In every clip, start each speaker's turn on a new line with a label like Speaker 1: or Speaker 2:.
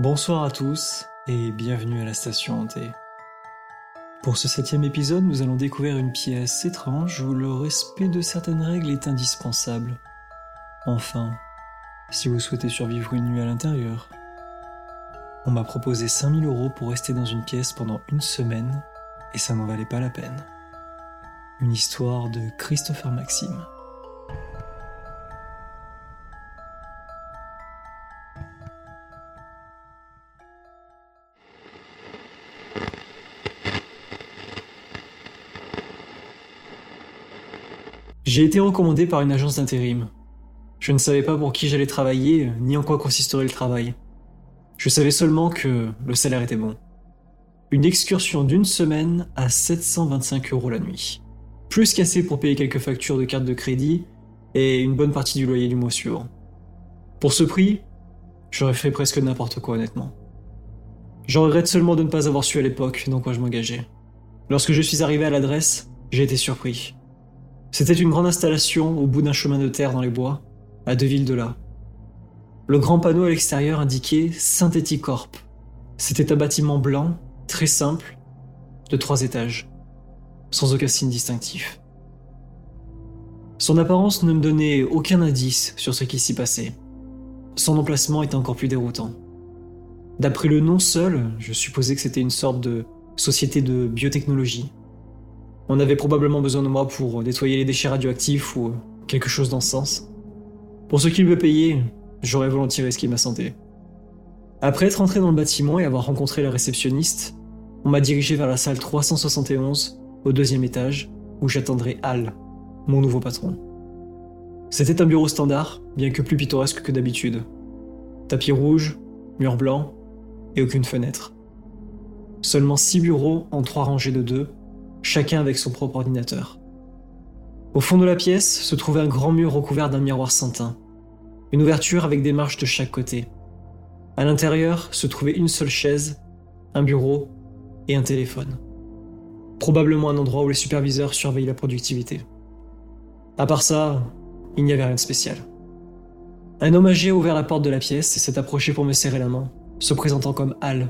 Speaker 1: Bonsoir à tous et bienvenue à la station hantée. Pour ce septième épisode, nous allons découvrir une pièce étrange où le respect de certaines règles est indispensable. Enfin, si vous souhaitez survivre une nuit à l'intérieur. On m'a proposé 5000 euros pour rester dans une pièce pendant une semaine et ça n'en valait pas la peine. Une histoire de Christopher Maxime. J'ai été recommandé par une agence d'intérim. Je ne savais pas pour qui j'allais travailler, ni en quoi consisterait le travail. Je savais seulement que le salaire était bon. Une excursion d'une semaine à 725 euros la nuit. Plus qu'assez pour payer quelques factures de carte de crédit et une bonne partie du loyer du mois suivant. Pour ce prix, j'aurais fait presque n'importe quoi honnêtement. J'en regrette seulement de ne pas avoir su à l'époque dans quoi je m'engageais. Lorsque je suis arrivé à l'adresse, j'ai été surpris. C'était une grande installation au bout d'un chemin de terre dans les bois, à deux villes de là. Le grand panneau à l'extérieur indiquait Synthetic Corp. C'était un bâtiment blanc, très simple, de trois étages, sans aucun signe distinctif. Son apparence ne me donnait aucun indice sur ce qui s'y passait. Son emplacement était encore plus déroutant. D'après le nom seul, je supposais que c'était une sorte de société de biotechnologie. On avait probablement besoin de moi pour nettoyer les déchets radioactifs ou quelque chose dans ce sens. Pour ce qu'il me payait, j'aurais volontiers risqué ma santé. Après être entré dans le bâtiment et avoir rencontré la réceptionniste, on m'a dirigé vers la salle 371, au deuxième étage, où j'attendrai Al, mon nouveau patron. C'était un bureau standard, bien que plus pittoresque que d'habitude. Tapis rouge, mur blanc et aucune fenêtre. Seulement six bureaux en trois rangées de deux, chacun avec son propre ordinateur. Au fond de la pièce se trouvait un grand mur recouvert d'un miroir sans teint, une ouverture avec des marches de chaque côté. À l'intérieur se trouvait une seule chaise, un bureau et un téléphone. Probablement un endroit où les superviseurs surveillent la productivité. À part ça, il n'y avait rien de spécial. Un homme âgé a ouvert la porte de la pièce et s'est approché pour me serrer la main, se présentant comme Al.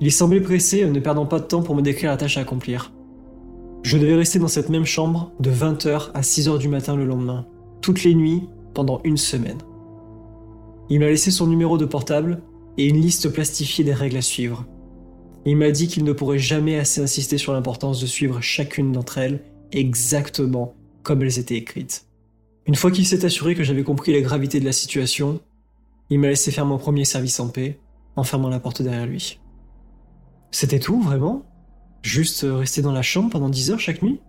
Speaker 1: Il semblait pressé, ne perdant pas de temps pour me décrire la tâche à accomplir. Je devais rester dans cette même chambre de 20h à 6h du matin le lendemain, toutes les nuits, pendant une semaine. Il m'a laissé son numéro de portable et une liste plastifiée des règles à suivre. Il m'a dit qu'il ne pourrait jamais assez insister sur l'importance de suivre chacune d'entre elles exactement comme elles étaient écrites. Une fois qu'il s'est assuré que j'avais compris la gravité de la situation, il m'a laissé faire mon premier service en paix, en fermant la porte derrière lui. C'était tout, vraiment? Juste rester dans la chambre pendant 10 heures chaque nuit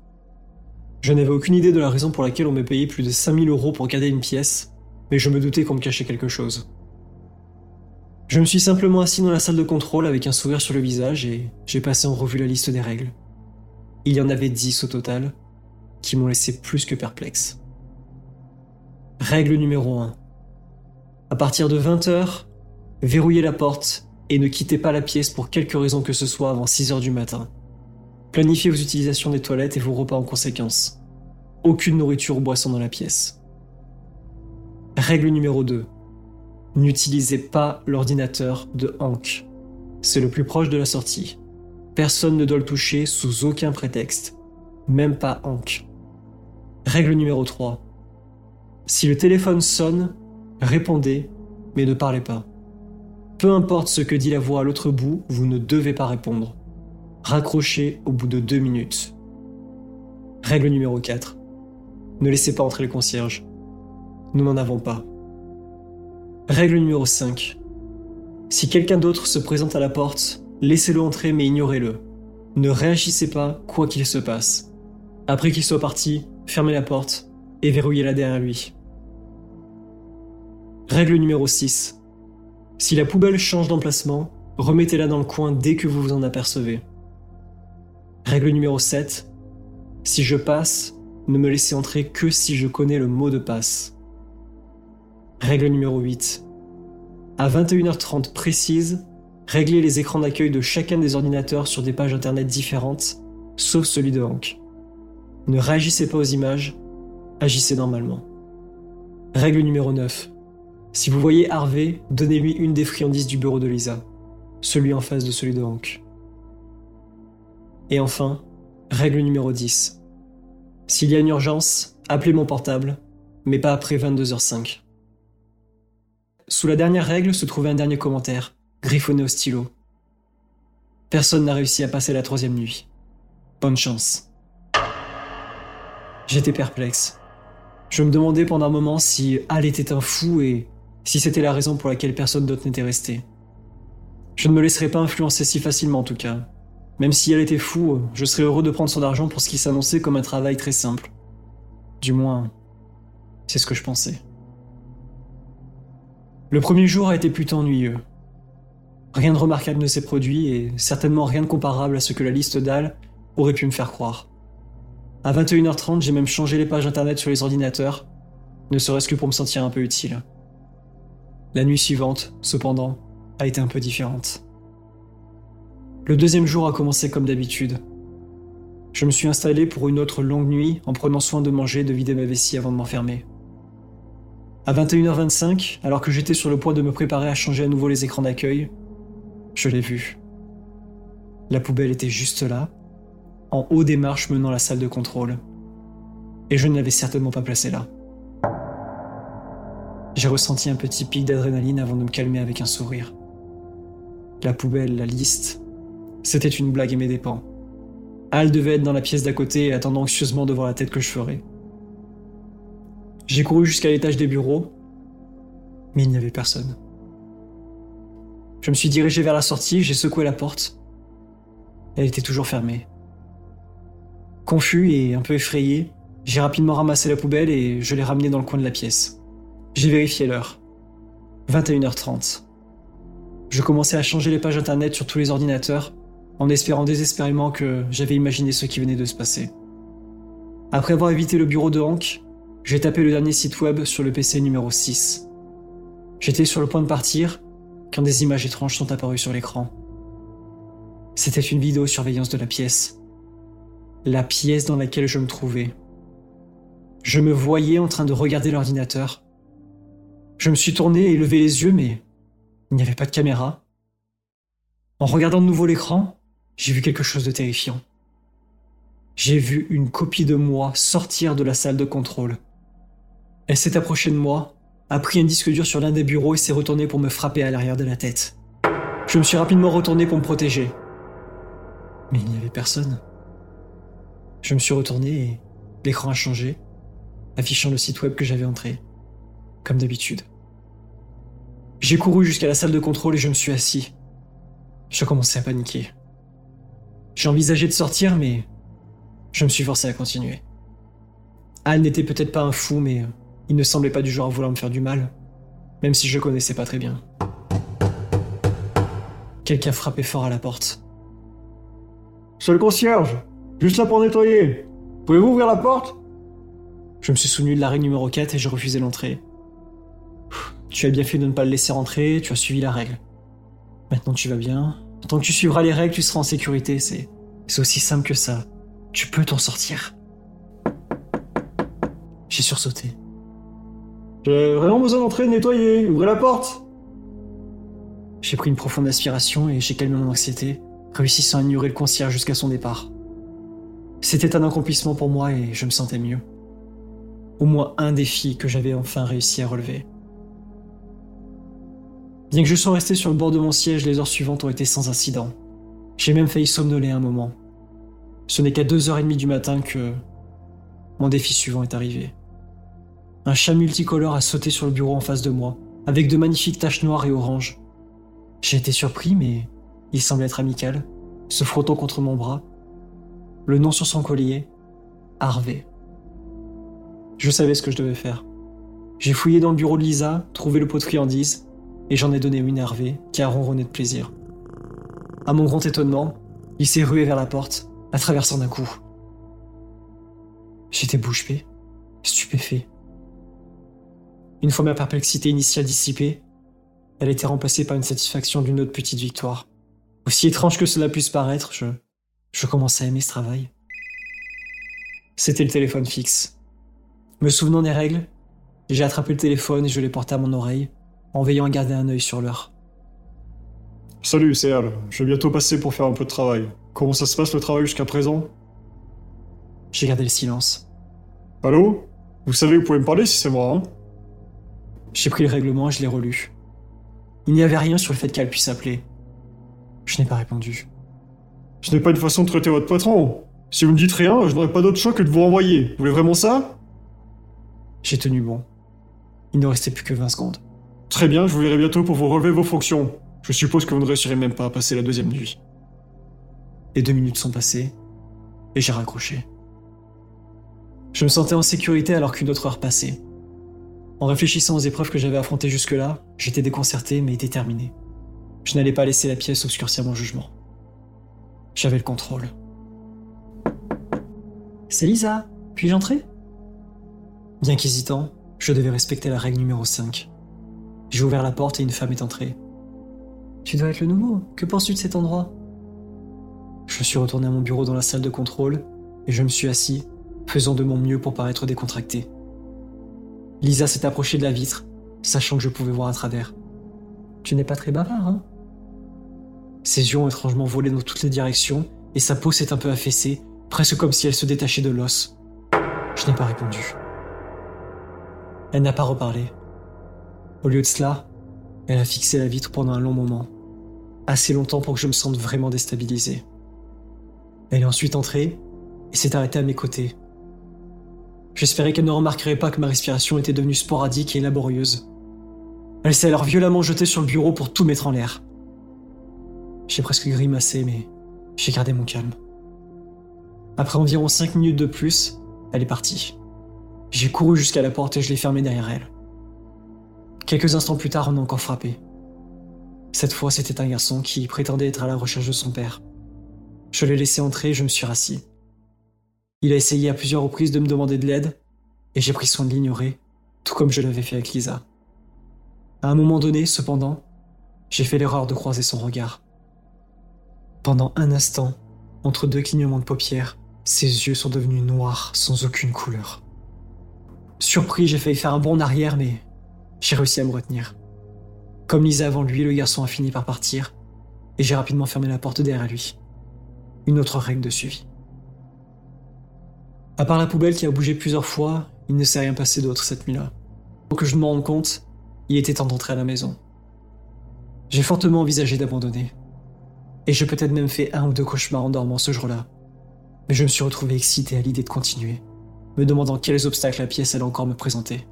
Speaker 1: Je n'avais aucune idée de la raison pour laquelle on me payait plus de 5000 euros pour garder une pièce, mais je me doutais qu'on me cachait quelque chose. Je me suis simplement assis dans la salle de contrôle avec un sourire sur le visage et j'ai passé en revue la liste des règles. Il y en avait 10 au total, qui m'ont laissé plus que perplexe. Règle numéro 1. À partir de 20h, verrouillez la porte et ne quittez pas la pièce pour quelque raison que ce soit avant 6h du matin. Planifiez vos utilisations des toilettes et vos repas en conséquence. Aucune nourriture ou boisson dans la pièce. Règle numéro 2. N'utilisez pas l'ordinateur de Hank. c'est le plus proche de la sortie. Personne ne doit le toucher sous aucun prétexte, même pas Hank. Règle numéro 3. Si le téléphone sonne, répondez, mais ne parlez pas. Peu importe ce que dit la voix à l'autre bout, vous ne devez pas répondre. Raccrochez au bout de deux minutes. Règle numéro 4. Ne laissez pas entrer le concierge. Nous n'en avons pas. Règle numéro 5. Si quelqu'un d'autre se présente à la porte, laissez-le entrer mais ignorez-le. Ne réagissez pas quoi qu'il se passe. Après qu'il soit parti, fermez la porte et verrouillez-la derrière lui. Règle numéro 6. Si la poubelle change d'emplacement, remettez-la dans le coin dès que vous vous en apercevez. Règle numéro 7. Si je passe, ne me laissez entrer que si je connais le mot de passe. Règle numéro 8. À 21h30 précise, réglez les écrans d'accueil de chacun des ordinateurs sur des pages internet différentes, sauf celui de Hank. Ne réagissez pas aux images, agissez normalement. Règle numéro 9. Si vous voyez Harvey, donnez-lui une des friandises du bureau de Lisa, celui en face de celui de Hank. Et enfin, règle numéro 10. S'il y a une urgence, appelez mon portable, mais pas après 22h05. Sous la dernière règle se trouvait un dernier commentaire, griffonné au stylo. Personne n'a réussi à passer la troisième nuit. Bonne chance. J'étais perplexe. Je me demandais pendant un moment si Al était un fou et si c'était la raison pour laquelle personne d'autre n'était resté. Je ne me laisserais pas influencer si facilement en tout cas. Même si elle était fou, je serais heureux de prendre son argent pour ce qui s'annonçait comme un travail très simple. Du moins, c'est ce que je pensais. Le premier jour a été plutôt ennuyeux. Rien de remarquable ne s'est produit et certainement rien de comparable à ce que la liste d'Al aurait pu me faire croire. À 21h30, j'ai même changé les pages internet sur les ordinateurs, ne serait-ce que pour me sentir un peu utile. La nuit suivante, cependant, a été un peu différente. Le deuxième jour a commencé comme d'habitude. Je me suis installé pour une autre longue nuit en prenant soin de manger et de vider ma vessie avant de m'enfermer. À 21h25, alors que j'étais sur le point de me préparer à changer à nouveau les écrans d'accueil, je l'ai vu. La poubelle était juste là, en haut des marches menant la salle de contrôle. Et je ne l'avais certainement pas placée là. J'ai ressenti un petit pic d'adrénaline avant de me calmer avec un sourire. La poubelle, la liste, c'était une blague à mes dépens. Al devait être dans la pièce d'à côté attendant anxieusement de voir la tête que je ferais. J'ai couru jusqu'à l'étage des bureaux, mais il n'y avait personne. Je me suis dirigé vers la sortie, j'ai secoué la porte. Elle était toujours fermée. Confus et un peu effrayé, j'ai rapidement ramassé la poubelle et je l'ai ramenée dans le coin de la pièce. J'ai vérifié l'heure. 21h30. Je commençais à changer les pages internet sur tous les ordinateurs, en espérant désespérément que j'avais imaginé ce qui venait de se passer. Après avoir évité le bureau de Hank, j'ai tapé le dernier site web sur le PC numéro 6. J'étais sur le point de partir quand des images étranges sont apparues sur l'écran. C'était une vidéo surveillance de la pièce. La pièce dans laquelle je me trouvais. Je me voyais en train de regarder l'ordinateur, je me suis tourné et levé les yeux, mais il n'y avait pas de caméra. En regardant de nouveau l'écran, j'ai vu quelque chose de terrifiant. J'ai vu une copie de moi sortir de la salle de contrôle. Elle s'est approchée de moi, a pris un disque dur sur l'un des bureaux et s'est retournée pour me frapper à l'arrière de la tête. Je me suis rapidement retourné pour me protéger. Mais il n'y avait personne. Je me suis retourné et l'écran a changé, affichant le site web que j'avais entré comme d'habitude. J'ai couru jusqu'à la salle de contrôle et je me suis assis. Je commençais à paniquer. J'ai envisagé de sortir, mais je me suis forcé à continuer. Al n'était peut-être pas un fou, mais il ne semblait pas du genre à vouloir me faire du mal, même si je connaissais pas très bien. Quelqu'un frappait fort à la porte.
Speaker 2: C'est le concierge Juste là pour nettoyer Pouvez-vous ouvrir la porte?
Speaker 1: Je me suis souvenu de l'arrêt numéro 4 et je refusais l'entrée. Tu as bien fait de ne pas le laisser rentrer, tu as suivi la règle. Maintenant tu vas bien. Tant que tu suivras les règles, tu seras en sécurité, c'est. Aussi simple que ça. Tu peux t'en sortir. J'ai sursauté.
Speaker 2: J'ai vraiment besoin d'entrer nettoyer. Ouvrez la porte
Speaker 1: J'ai pris une profonde aspiration et j'ai calmé mon anxiété, réussissant à ignorer le concierge jusqu'à son départ. C'était un accomplissement pour moi et je me sentais mieux. Au moins un défi que j'avais enfin réussi à relever. Bien que je sois resté sur le bord de mon siège, les heures suivantes ont été sans incident. J'ai même failli somnoler un moment. Ce n'est qu'à 2h30 du matin que mon défi suivant est arrivé. Un chat multicolore a sauté sur le bureau en face de moi, avec de magnifiques taches noires et oranges. J'ai été surpris, mais il semblait être amical, se frottant contre mon bras. Le nom sur son collier, Harvey. Je savais ce que je devais faire. J'ai fouillé dans le bureau de Lisa, trouvé le pot de friandises, et j'en ai donné une à Harvey, qui a ronronné de plaisir. À mon grand étonnement, il s'est rué vers la porte, la traversant d'un coup. J'étais bouche bée, stupéfait. Une fois ma perplexité initiale dissipée, elle était remplacée par une satisfaction d'une autre petite victoire. Aussi étrange que cela puisse paraître, je, je commençais à aimer ce travail. C'était le téléphone fixe. Me souvenant des règles, j'ai attrapé le téléphone et je l'ai porté à mon oreille, en veillant à garder un œil sur l'heure.
Speaker 2: Salut, c'est Al. Je vais bientôt passer pour faire un peu de travail. Comment ça se passe le travail jusqu'à présent?
Speaker 1: J'ai gardé le silence.
Speaker 2: Allô? Vous savez, vous pouvez me parler si c'est moi, hein?
Speaker 1: J'ai pris le règlement et je l'ai relu. Il n'y avait rien sur le fait qu'elle puisse appeler. Je n'ai pas répondu.
Speaker 2: Ce n'est pas une façon de traiter votre patron. Si vous me dites rien, je n'aurai pas d'autre choix que de vous renvoyer. Vous voulez vraiment ça?
Speaker 1: J'ai tenu bon. Il ne restait plus que 20 secondes.
Speaker 2: Très bien, je vous verrai bientôt pour vous relever vos fonctions. Je suppose que vous ne réussirez même pas à passer la deuxième nuit.
Speaker 1: Les deux minutes sont passées et j'ai raccroché. Je me sentais en sécurité alors qu'une autre heure passait. En réfléchissant aux épreuves que j'avais affrontées jusque-là, j'étais déconcerté mais déterminé. Je n'allais pas laisser la pièce obscurcir mon jugement. J'avais le contrôle. C'est Lisa, puis-je entrer? Bien qu'hésitant, je devais respecter la règle numéro 5. J'ai ouvert la porte et une femme est entrée. Tu dois être le nouveau. Que penses-tu de cet endroit? Je suis retourné à mon bureau dans la salle de contrôle et je me suis assis, faisant de mon mieux pour paraître décontracté. Lisa s'est approchée de la vitre, sachant que je pouvais voir à travers. Tu n'es pas très bavard, hein? Ses yeux ont étrangement volé dans toutes les directions et sa peau s'est un peu affaissée, presque comme si elle se détachait de l'os. Je n'ai pas répondu. Elle n'a pas reparlé. Au lieu de cela, elle a fixé la vitre pendant un long moment, assez longtemps pour que je me sente vraiment déstabilisé. Elle est ensuite entrée et s'est arrêtée à mes côtés. J'espérais qu'elle ne remarquerait pas que ma respiration était devenue sporadique et laborieuse. Elle s'est alors violemment jetée sur le bureau pour tout mettre en l'air. J'ai presque grimacé, mais j'ai gardé mon calme. Après environ cinq minutes de plus, elle est partie. J'ai couru jusqu'à la porte et je l'ai fermée derrière elle. Quelques instants plus tard, on a encore frappé. Cette fois, c'était un garçon qui prétendait être à la recherche de son père. Je l'ai laissé entrer et je me suis rassis. Il a essayé à plusieurs reprises de me demander de l'aide, et j'ai pris soin de l'ignorer, tout comme je l'avais fait avec Lisa. À un moment donné, cependant, j'ai fait l'erreur de croiser son regard. Pendant un instant, entre deux clignements de paupières, ses yeux sont devenus noirs sans aucune couleur. Surpris, j'ai failli faire un bond en arrière, mais j'ai réussi à me retenir. Comme Lisa avant lui, le garçon a fini par partir, et j'ai rapidement fermé la porte derrière lui. Une autre règle de suivi. À part la poubelle qui a bougé plusieurs fois, il ne s'est rien passé d'autre cette nuit-là. Pour que je me rende compte, il était temps d'entrer à la maison. J'ai fortement envisagé d'abandonner. Et j'ai peut-être même fait un ou deux cauchemars en dormant ce jour-là. Mais je me suis retrouvé excité à l'idée de continuer, me demandant quels obstacles la pièce allait encore me présenter.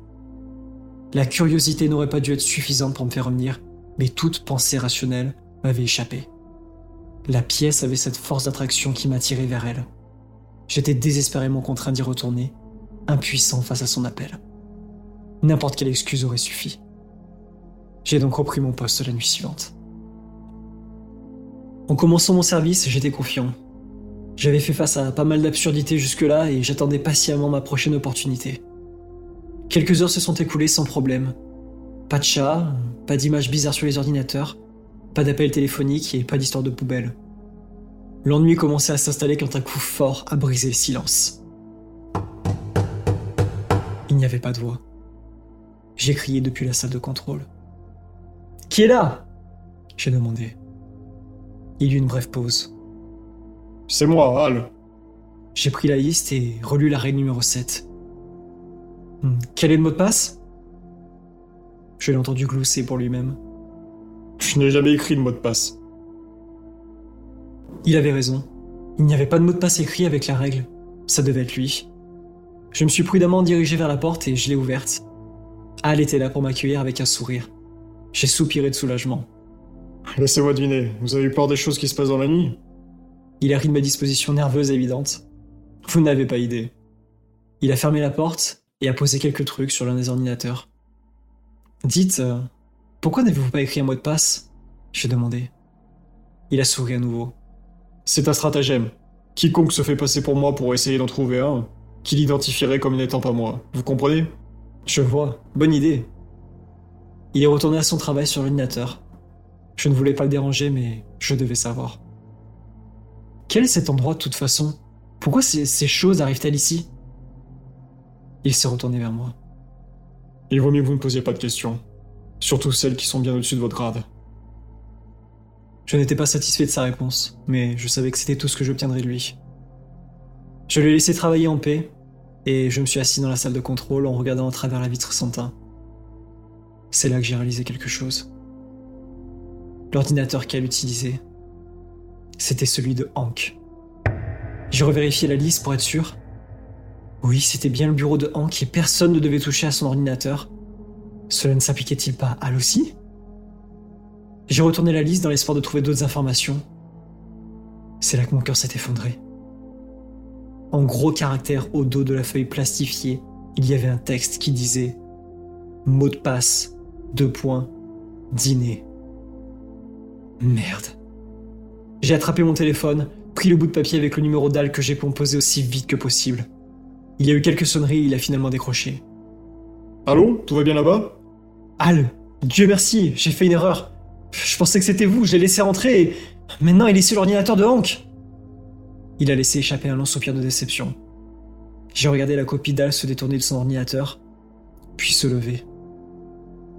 Speaker 1: La curiosité n'aurait pas dû être suffisante pour me faire revenir, mais toute pensée rationnelle m'avait échappé. La pièce avait cette force d'attraction qui m'attirait vers elle. J'étais désespérément contraint d'y retourner, impuissant face à son appel. N'importe quelle excuse aurait suffi. J'ai donc repris mon poste la nuit suivante. En commençant mon service, j'étais confiant. J'avais fait face à pas mal d'absurdités jusque-là et j'attendais patiemment ma prochaine opportunité. Quelques heures se sont écoulées sans problème. Pas de chat, pas d'images bizarres sur les ordinateurs, pas d'appels téléphoniques et pas d'histoire de poubelle. L'ennui commençait à s'installer quand un coup fort a brisé le silence. Il n'y avait pas de voix. J'ai crié depuis la salle de contrôle. Qui est là? J'ai demandé. Il y eut une brève pause.
Speaker 2: C'est moi, Al.
Speaker 1: J'ai pris la liste et relu la règle numéro 7. Hmm, Quel est le mot de passe? Je l'ai entendu glousser pour lui-même.
Speaker 2: Je n'ai jamais écrit de mot de passe.
Speaker 1: Il avait raison. Il n'y avait pas de mot de passe écrit avec la règle. Ça devait être lui. Je me suis prudemment dirigé vers la porte et je l'ai ouverte. Al était là pour m'accueillir avec un sourire. J'ai soupiré de soulagement.
Speaker 2: Laissez-moi deviner, vous avez eu peur des choses qui se passent dans la nuit?
Speaker 1: Il a ri de ma disposition nerveuse évidente. Vous n'avez pas idée. Il a fermé la porte et a posé quelques trucs sur l'un des ordinateurs. Dites, euh, pourquoi n'avez-vous pas écrit un mot de passe? J'ai demandé. Il a souri à nouveau.
Speaker 2: C'est un stratagème. Quiconque se fait passer pour moi pour essayer d'en trouver un, qu'il identifierait comme n'étant pas moi. Vous comprenez?
Speaker 1: Je vois. Bonne idée. Il est retourné à son travail sur l'ordinateur. Je ne voulais pas le déranger, mais je devais savoir. Quel est cet endroit de toute façon? Pourquoi ces, ces choses arrivent-elles ici? Il s'est retourné vers moi.
Speaker 2: Il vaut mieux que vous ne posiez pas de questions. Surtout celles qui sont bien au-dessus de votre grade.
Speaker 1: Je n'étais pas satisfait de sa réponse, mais je savais que c'était tout ce que j'obtiendrais de lui. Je l'ai laissé travailler en paix, et je me suis assis dans la salle de contrôle en regardant à travers la vitre sans teint. C'est là que j'ai réalisé quelque chose. L'ordinateur qu'elle utilisait, c'était celui de Hank. J'ai revérifié la liste pour être sûr. Oui, c'était bien le bureau de Hank et personne ne devait toucher à son ordinateur. Cela ne s'appliquait-il pas à Al aussi J'ai retourné la liste dans l'espoir de trouver d'autres informations. C'est là que mon cœur s'est effondré. En gros caractères au dos de la feuille plastifiée, il y avait un texte qui disait Mot de passe, deux points, dîner. Merde. J'ai attrapé mon téléphone, pris le bout de papier avec le numéro d'Al que j'ai composé aussi vite que possible. Il y a eu quelques sonneries il a finalement décroché.
Speaker 2: Allô Tout va bien là-bas?
Speaker 1: Al, Dieu merci, j'ai fait une erreur. Je pensais que c'était vous, je l'ai laissé rentrer et maintenant il est sur l'ordinateur de Hank. Il a laissé échapper un long soupir de déception. J'ai regardé la copie d'Al se détourner de son ordinateur, puis se lever.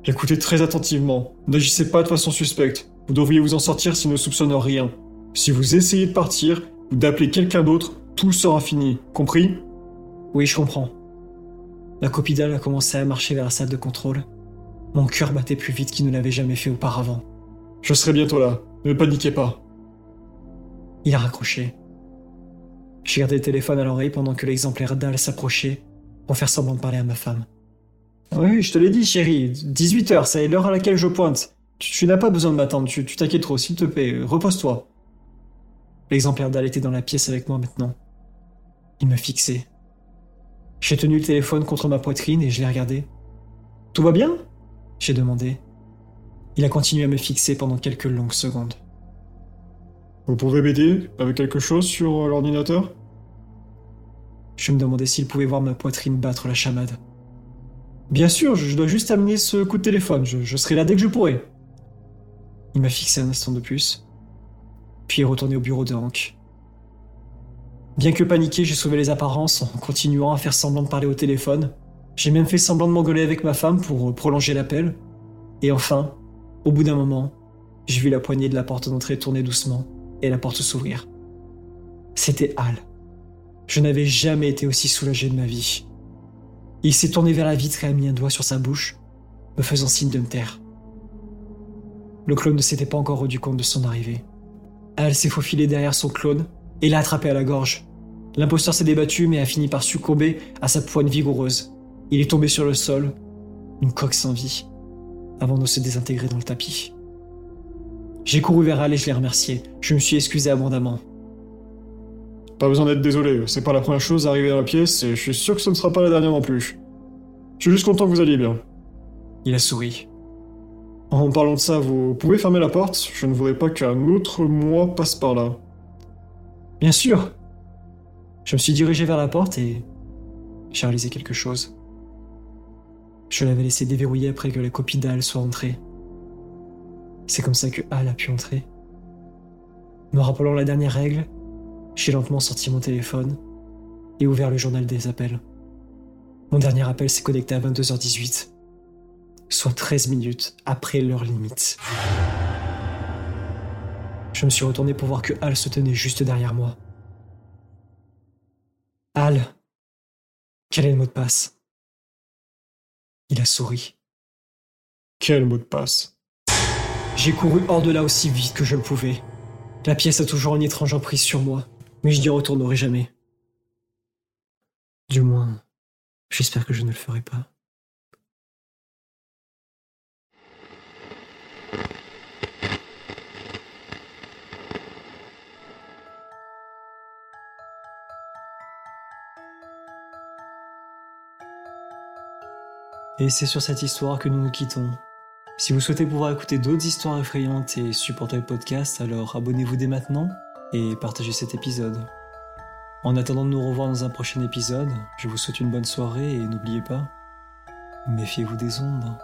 Speaker 2: Écoutez très attentivement. N'agissez pas de façon suspecte. Vous devriez vous en sortir s'il ne soupçonne rien. Si vous essayez de partir ou d'appeler quelqu'un d'autre, tout sera fini. Compris?
Speaker 1: Oui, je comprends. La copie d'Al a commencé à marcher vers la salle de contrôle. Mon cœur battait plus vite qu'il ne l'avait jamais fait auparavant.
Speaker 2: Je serai bientôt là. Ne paniquez pas.
Speaker 1: Il a raccroché. J'ai gardé le téléphone à l'oreille pendant que l'exemplaire d'Al s'approchait pour faire semblant de parler à ma femme. Oui, je te l'ai dit, chérie. 18h, c'est l'heure à laquelle je pointe. Tu, tu n'as pas besoin de m'attendre, tu tu t'inquiètes trop, s'il te plaît, repose-toi. L'exemplaire d'Al était dans la pièce avec moi maintenant. Il me fixait. J'ai tenu le téléphone contre ma poitrine et je l'ai regardé. Tout va bien? J'ai demandé. Il a continué à me fixer pendant quelques longues secondes.
Speaker 2: Vous pouvez m'aider avec quelque chose sur euh, l'ordinateur?
Speaker 1: Je me demandais s'il pouvait voir ma poitrine battre la chamade. Bien sûr, je dois juste amener ce coup de téléphone, je, je serai là dès que je pourrai. Il m'a fixé un instant de plus, puis est retourné au bureau de Hank. Bien que paniqué, j'ai sauvé les apparences en continuant à faire semblant de parler au téléphone. J'ai même fait semblant de m'engueuler avec ma femme pour euh, prolonger l'appel. Et enfin, au bout d'un moment, j'ai vu la poignée de la porte d'entrée tourner doucement et la porte s'ouvrir. C'était Al. Je n'avais jamais été aussi soulagé de ma vie. Il s'est tourné vers la vitre et a mis un doigt sur sa bouche, me faisant signe de me taire. Le clone ne s'était pas encore rendu compte de son arrivée. Al s'est faufilé derrière son clone et l'a attrapé à la gorge. L'imposteur s'est débattu mais a fini par succomber à sa poigne vigoureuse. Il est tombé sur le sol, une coque sans vie, avant de se désintégrer dans le tapis. J'ai couru vers Al et je l'ai remercié. Je me suis excusé abondamment.
Speaker 2: Pas besoin d'être désolé, c'est pas la première chose à arriver dans la pièce et je suis sûr que ce ne sera pas la dernière non plus. Je suis juste content que vous alliez bien.
Speaker 1: Il a souri.
Speaker 2: En parlant de ça, vous pouvez fermer la porte Je ne voudrais pas qu'un autre moi passe par là.
Speaker 1: Bien sûr. Je me suis dirigé vers la porte et j'ai réalisé quelque chose. Je l'avais laissé déverrouiller après que la copie d'Al soit entrée. C'est comme ça que Al a pu entrer. Me rappelant la dernière règle, j'ai lentement sorti mon téléphone et ouvert le journal des appels. Mon dernier appel s'est connecté à 22h18, soit 13 minutes après l'heure limite. Je me suis retourné pour voir que Al se tenait juste derrière moi. Al, quel est le mot de passe? Il a souri.
Speaker 2: Quel mot de passe?
Speaker 1: J'ai couru hors de là aussi vite que je le pouvais. La pièce a toujours une étrange emprise sur moi, mais je n'y retournerai jamais. Du moins, j'espère que je ne le ferai pas. Et c'est sur cette histoire que nous nous quittons. Si vous souhaitez pouvoir écouter d'autres histoires effrayantes et supporter le podcast, alors abonnez-vous dès maintenant et partagez cet épisode. En attendant de nous revoir dans un prochain épisode, je vous souhaite une bonne soirée et n'oubliez pas, méfiez-vous des ombres.